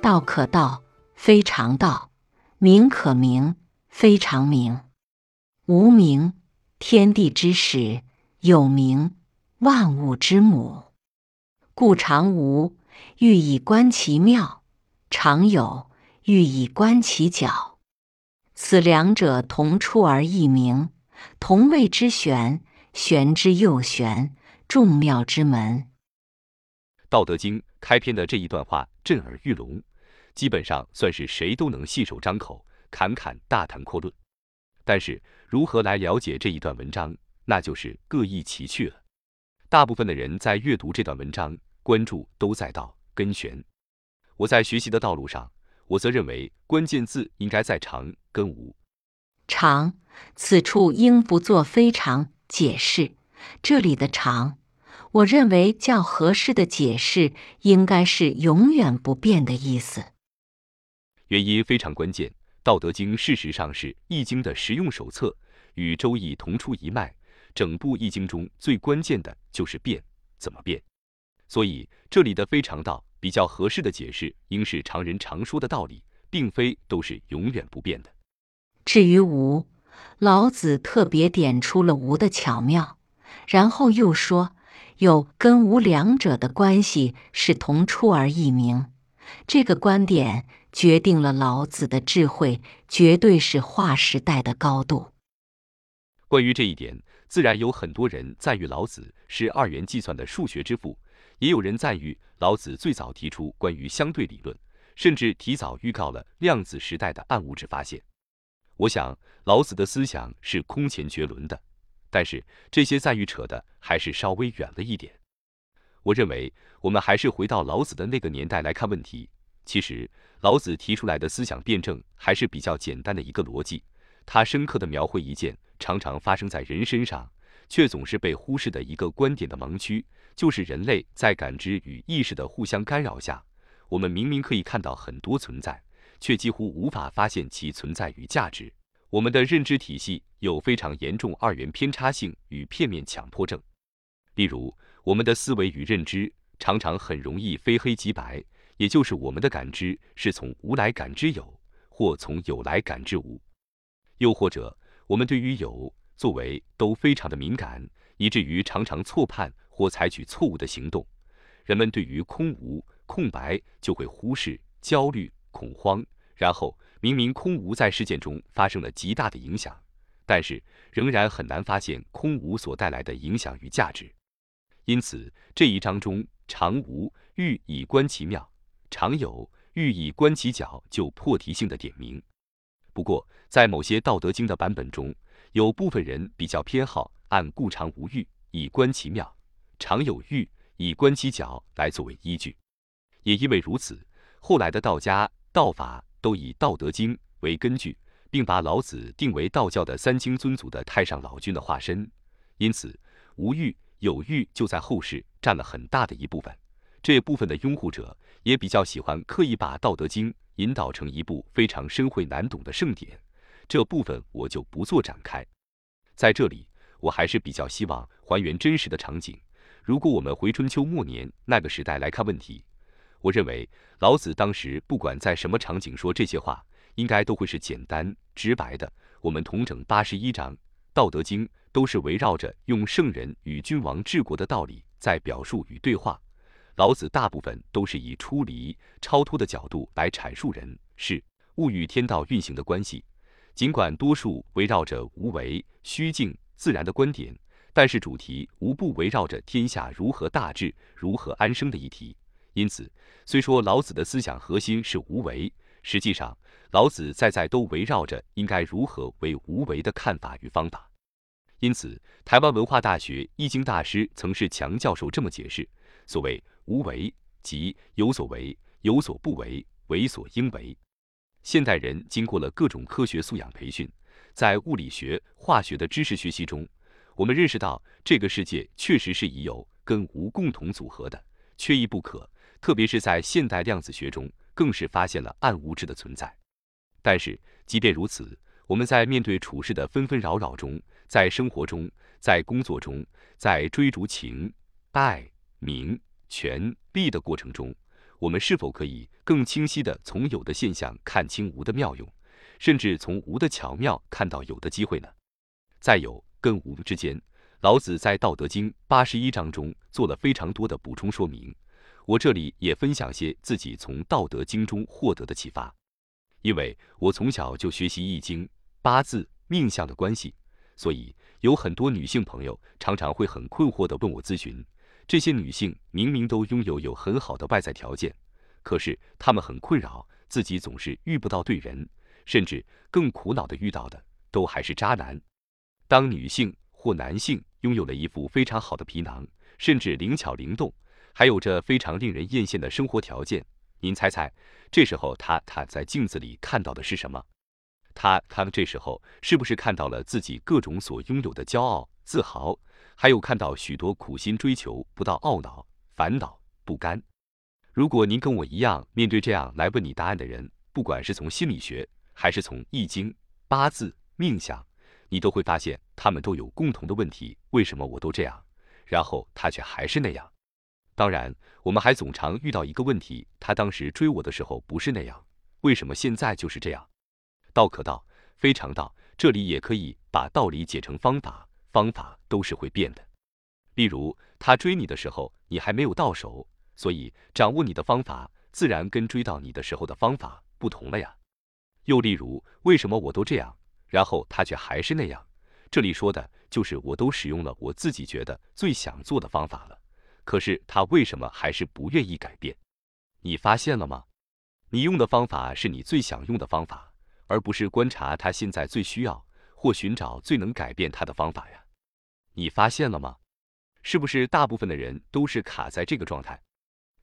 道可道，非常道；名可名，非常名。无名，天地之始；有名，万物之母。故常无，欲以观其妙；常有，欲以观其徼。此两者，同出而异名，同谓之玄。玄之又玄，众妙之门。《道德经》开篇的这一段话震耳欲聋，基本上算是谁都能信手张口、侃侃大谈阔论。但是，如何来了解这一段文章，那就是各异其趣了。大部分的人在阅读这段文章，关注都在道跟玄。我在学习的道路上，我则认为关键字应该在常跟无。常，此处应不做非常。解释这里的“常”，我认为较合适的解释应该是“永远不变”的意思。原因非常关键，《道德经》事实上是《易经》的实用手册，与《周易》同出一脉。整部《易经》中最关键的就是变，怎么变？所以这里的“非常道”比较合适的解释，应是常人常说的道理，并非都是永远不变的。至于“无”。老子特别点出了无的巧妙，然后又说有跟无两者的关系是同出而异名。这个观点决定了老子的智慧绝对是划时代的高度。关于这一点，自然有很多人赞誉老子是二元计算的数学之父，也有人赞誉老子最早提出关于相对理论，甚至提早预告了量子时代的暗物质发现。我想老子的思想是空前绝伦的，但是这些赞誉扯的还是稍微远了一点。我认为我们还是回到老子的那个年代来看问题。其实老子提出来的思想辩证还是比较简单的一个逻辑，他深刻的描绘一件常常发生在人身上，却总是被忽视的一个观点的盲区，就是人类在感知与意识的互相干扰下，我们明明可以看到很多存在。却几乎无法发现其存在与价值。我们的认知体系有非常严重二元偏差性与片面强迫症。例如，我们的思维与认知常常很容易非黑即白，也就是我们的感知是从无来感知有，或从有来感知无。又或者，我们对于有作为都非常的敏感，以至于常常错判或采取错误的行动。人们对于空无、空白就会忽视、焦虑。恐慌，然后明明空无在事件中发生了极大的影响，但是仍然很难发现空无所带来的影响与价值。因此这一章中常无欲以观其妙，常有欲以观其徼，就破题性的点名。不过在某些《道德经》的版本中，有部分人比较偏好按故常无欲以观其妙，常有欲以观其徼来作为依据。也因为如此，后来的道家。道法都以《道德经》为根据，并把老子定为道教的三清尊祖的太上老君的化身，因此无欲有欲就在后世占了很大的一部分。这部分的拥护者也比较喜欢刻意把《道德经》引导成一部非常深晦难懂的圣典，这部分我就不做展开。在这里，我还是比较希望还原真实的场景。如果我们回春秋末年那个时代来看问题。我认为老子当时不管在什么场景说这些话，应该都会是简单直白的。我们同整八十一章《道德经》，都是围绕着用圣人与君王治国的道理在表述与对话。老子大部分都是以出离、超脱的角度来阐述人事物与天道运行的关系。尽管多数围绕着无为、虚静、自然的观点，但是主题无不围绕着天下如何大治、如何安生的议题。因此，虽说老子的思想核心是无为，实际上老子在在都围绕着应该如何为无为的看法与方法。因此，台湾文化大学易经大师曾是强教授这么解释：所谓无为，即有所为，有所不为，为所应为。现代人经过了各种科学素养培训，在物理学、化学的知识学习中，我们认识到这个世界确实是以有跟无共同组合的，缺一不可。特别是在现代量子学中，更是发现了暗物质的存在。但是，即便如此，我们在面对处事的纷纷扰扰中，在生活中，在工作中，在追逐情、爱、名、权、利的过程中，我们是否可以更清晰地从有的现象看清无的妙用，甚至从无的巧妙看到有的机会呢？再有跟无之间，老子在《道德经》八十一章中做了非常多的补充说明。我这里也分享些自己从《道德经》中获得的启发，因为我从小就学习易经、八字、命相的关系，所以有很多女性朋友常常会很困惑地问我咨询。这些女性明明都拥有有很好的外在条件，可是她们很困扰，自己总是遇不到对人，甚至更苦恼的遇到的都还是渣男。当女性或男性拥有了一副非常好的皮囊，甚至灵巧灵动，还有着非常令人艳羡的生活条件，您猜猜，这时候他他在镜子里看到的是什么？他他们这时候是不是看到了自己各种所拥有的骄傲、自豪？还有看到许多苦心追求不到懊恼、烦恼、不甘。如果您跟我一样，面对这样来问你答案的人，不管是从心理学，还是从易经、八字、命相，你都会发现他们都有共同的问题：为什么我都这样，然后他却还是那样？当然，我们还总常遇到一个问题：他当时追我的时候不是那样，为什么现在就是这样？道可道，非常道。这里也可以把道理解成方法。方法都是会变的，例如他追你的时候，你还没有到手，所以掌握你的方法，自然跟追到你的时候的方法不同了呀。又例如，为什么我都这样，然后他却还是那样？这里说的就是我都使用了我自己觉得最想做的方法了，可是他为什么还是不愿意改变？你发现了吗？你用的方法是你最想用的方法，而不是观察他现在最需要或寻找最能改变他的方法呀。你发现了吗？是不是大部分的人都是卡在这个状态？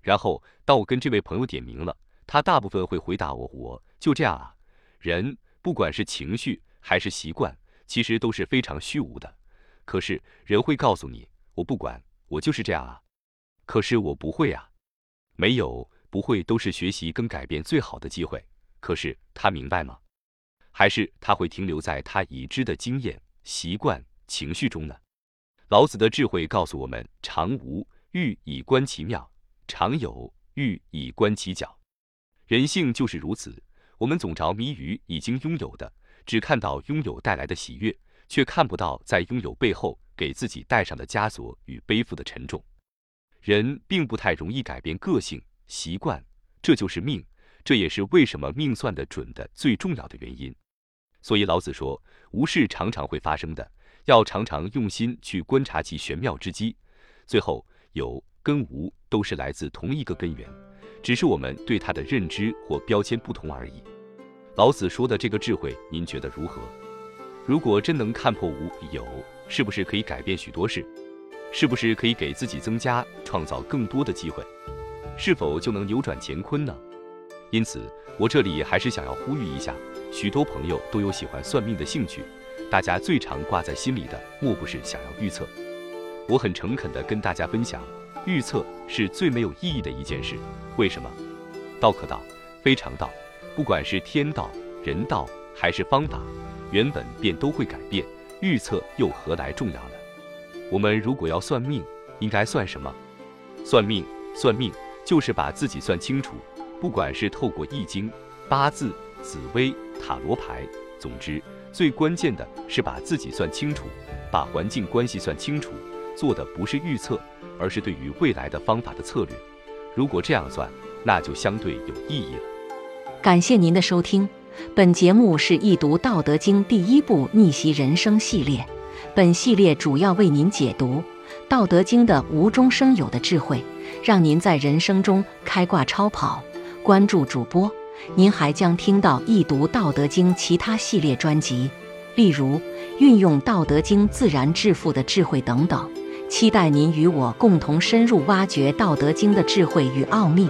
然后当我跟这位朋友点名了，他大部分会回答我：“我就这样啊。”人不管是情绪还是习惯，其实都是非常虚无的。可是人会告诉你：“我不管，我就是这样啊。”可是我不会啊，没有不会都是学习跟改变最好的机会。可是他明白吗？还是他会停留在他已知的经验、习惯、情绪中呢？老子的智慧告诉我们：常无欲以观其妙，常有欲以观其侥。人性就是如此，我们总着迷于已经拥有的，只看到拥有带来的喜悦，却看不到在拥有背后给自己带上的枷锁与背负的沉重。人并不太容易改变个性习惯，这就是命，这也是为什么命算得准的最重要的原因。所以老子说：无事常常会发生的。要常常用心去观察其玄妙之机，最后有跟无都是来自同一个根源，只是我们对它的认知或标签不同而已。老子说的这个智慧，您觉得如何？如果真能看破无有，是不是可以改变许多事？是不是可以给自己增加、创造更多的机会？是否就能扭转乾坤呢？因此，我这里还是想要呼吁一下，许多朋友都有喜欢算命的兴趣。大家最常挂在心里的，莫不是想要预测？我很诚恳地跟大家分享，预测是最没有意义的一件事。为什么？道可道，非常道。不管是天道、人道还是方法，原本便都会改变。预测又何来重要呢？我们如果要算命，应该算什么？算命，算命就是把自己算清楚。不管是透过易经、八字、紫薇、塔罗牌，总之。最关键的是把自己算清楚，把环境关系算清楚，做的不是预测，而是对于未来的方法的策略。如果这样算，那就相对有意义了。感谢您的收听，本节目是易读《道德经》第一部逆袭人生系列，本系列主要为您解读《道德经》的无中生有的智慧，让您在人生中开挂超跑。关注主播。您还将听到易读《道德经》其他系列专辑，例如运用《道德经》自然致富的智慧等等。期待您与我共同深入挖掘《道德经》的智慧与奥秘。